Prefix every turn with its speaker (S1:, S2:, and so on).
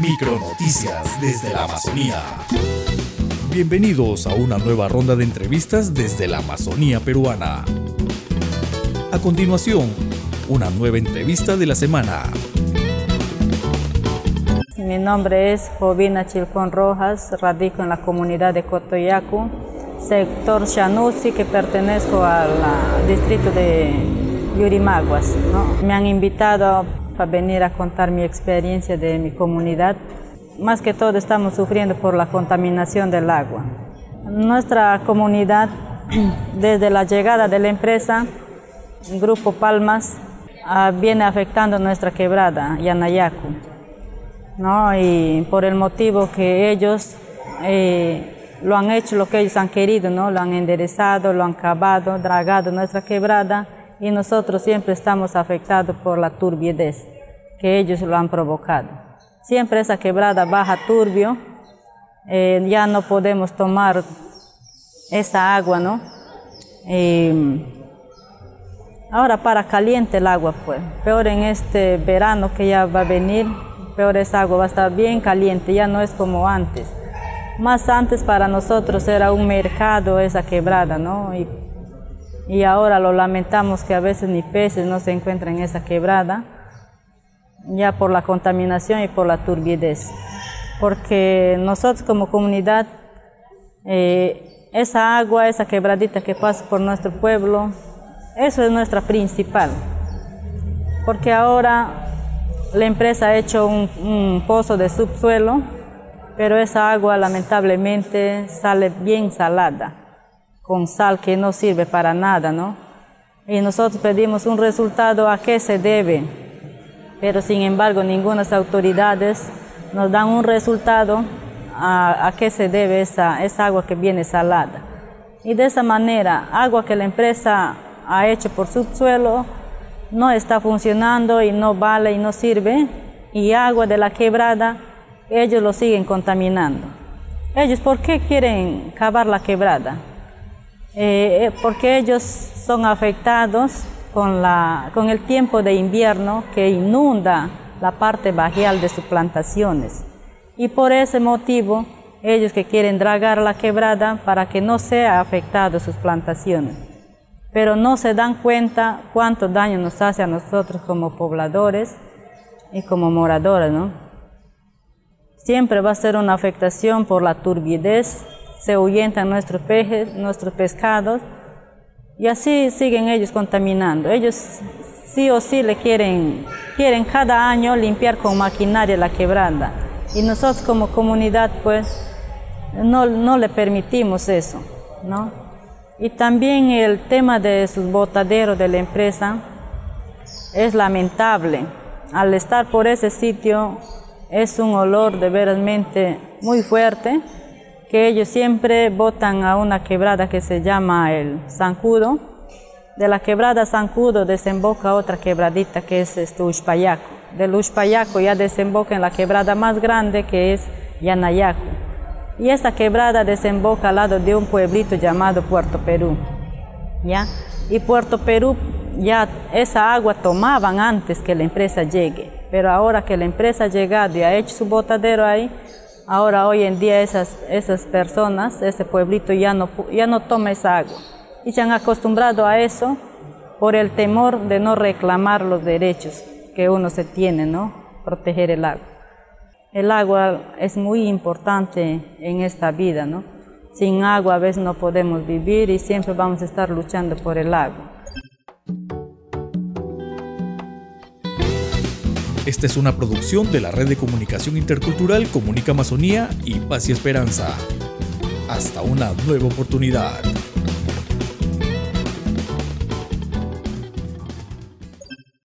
S1: Micronoticias desde la Amazonía. Bienvenidos a una nueva ronda de entrevistas desde la Amazonía peruana. A continuación, una nueva entrevista de la semana.
S2: Mi nombre es Jovina Chilcón Rojas, radico en la comunidad de Cotoyacu, sector Shanusi, que pertenezco al distrito de Yurimaguas. Me han invitado para venir a contar mi experiencia de mi comunidad. Más que todo estamos sufriendo por la contaminación del agua. Nuestra comunidad, desde la llegada de la empresa, Grupo Palmas, ah, viene afectando nuestra quebrada, Yanayacu. ¿no? Y por el motivo que ellos eh, lo han hecho lo que ellos han querido, ¿no? lo han enderezado, lo han cavado, dragado nuestra quebrada y nosotros siempre estamos afectados por la turbiedad que ellos lo han provocado. Siempre esa quebrada baja turbio, eh, ya no podemos tomar esa agua, ¿no? ahora para caliente el agua, pues, peor en este verano que ya va a venir, peor esa agua va a estar bien caliente, ya no es como antes. Más antes para nosotros era un mercado esa quebrada, ¿no? y ahora lo lamentamos que a veces ni peces no se encuentran en esa quebrada, ya por la contaminación y por la turbidez. Porque nosotros como comunidad, eh, esa agua, esa quebradita que pasa por nuestro pueblo, eso es nuestra principal. Porque ahora la empresa ha hecho un, un pozo de subsuelo, pero esa agua lamentablemente sale bien salada con sal que no sirve para nada, ¿no? Y nosotros pedimos un resultado a qué se debe, pero sin embargo ninguna autoridades nos dan un resultado a, qué se debe esa, esa agua que viene salada. Y de esa manera, agua que la empresa ha hecho por subsuelo no está funcionando y no vale y no sirve, y agua de la quebrada, ellos lo siguen contaminando. Ellos, ¿por qué quieren cavar la quebrada? Eh, eh, porque ellos son afectados con, la, con el tiempo de invierno que inunda la parte bajial de sus plantaciones. Y por ese motivo, ellos que quieren dragar la quebrada para que no sea afectado sus plantaciones. Pero no se dan cuenta cuánto daño nos hace a nosotros como pobladores y como moradores, ¿no? Siempre va a ser una afectación por la turbidez se ahuyentan nuestros peces, nuestros pescados, y así siguen ellos contaminando. Ellos sí o sí le quieren, quieren cada año limpiar con maquinaria la quebrada. Y nosotros como comunidad, pues, no, no le permitimos eso, ¿no? Y también el tema de sus botaderos de la empresa es lamentable. Al estar por ese sitio es un olor de veramente muy fuerte que ellos siempre botan a una quebrada que se llama el Zancudo. De la quebrada Zancudo desemboca otra quebradita que es este Ushpayaco. Del Ushpayaco ya desemboca en la quebrada más grande que es Yanayaco. Y esa quebrada desemboca al lado de un pueblito llamado Puerto Perú. ¿ya? Y Puerto Perú ya esa agua tomaban antes que la empresa llegue, pero ahora que la empresa ha llegado y ha hecho su botadero ahí, Ahora, hoy en día, esas, esas personas, ese pueblito ya no, ya no toma esa agua. Y se han acostumbrado a eso por el temor de no reclamar los derechos que uno se tiene, ¿no? Proteger el agua. El agua es muy importante en esta vida, ¿no? Sin agua a veces no podemos vivir y siempre vamos a estar luchando por el agua.
S1: Esta es una producción de la Red de Comunicación Intercultural Comunica Amazonía y Paz y Esperanza. Hasta una nueva oportunidad.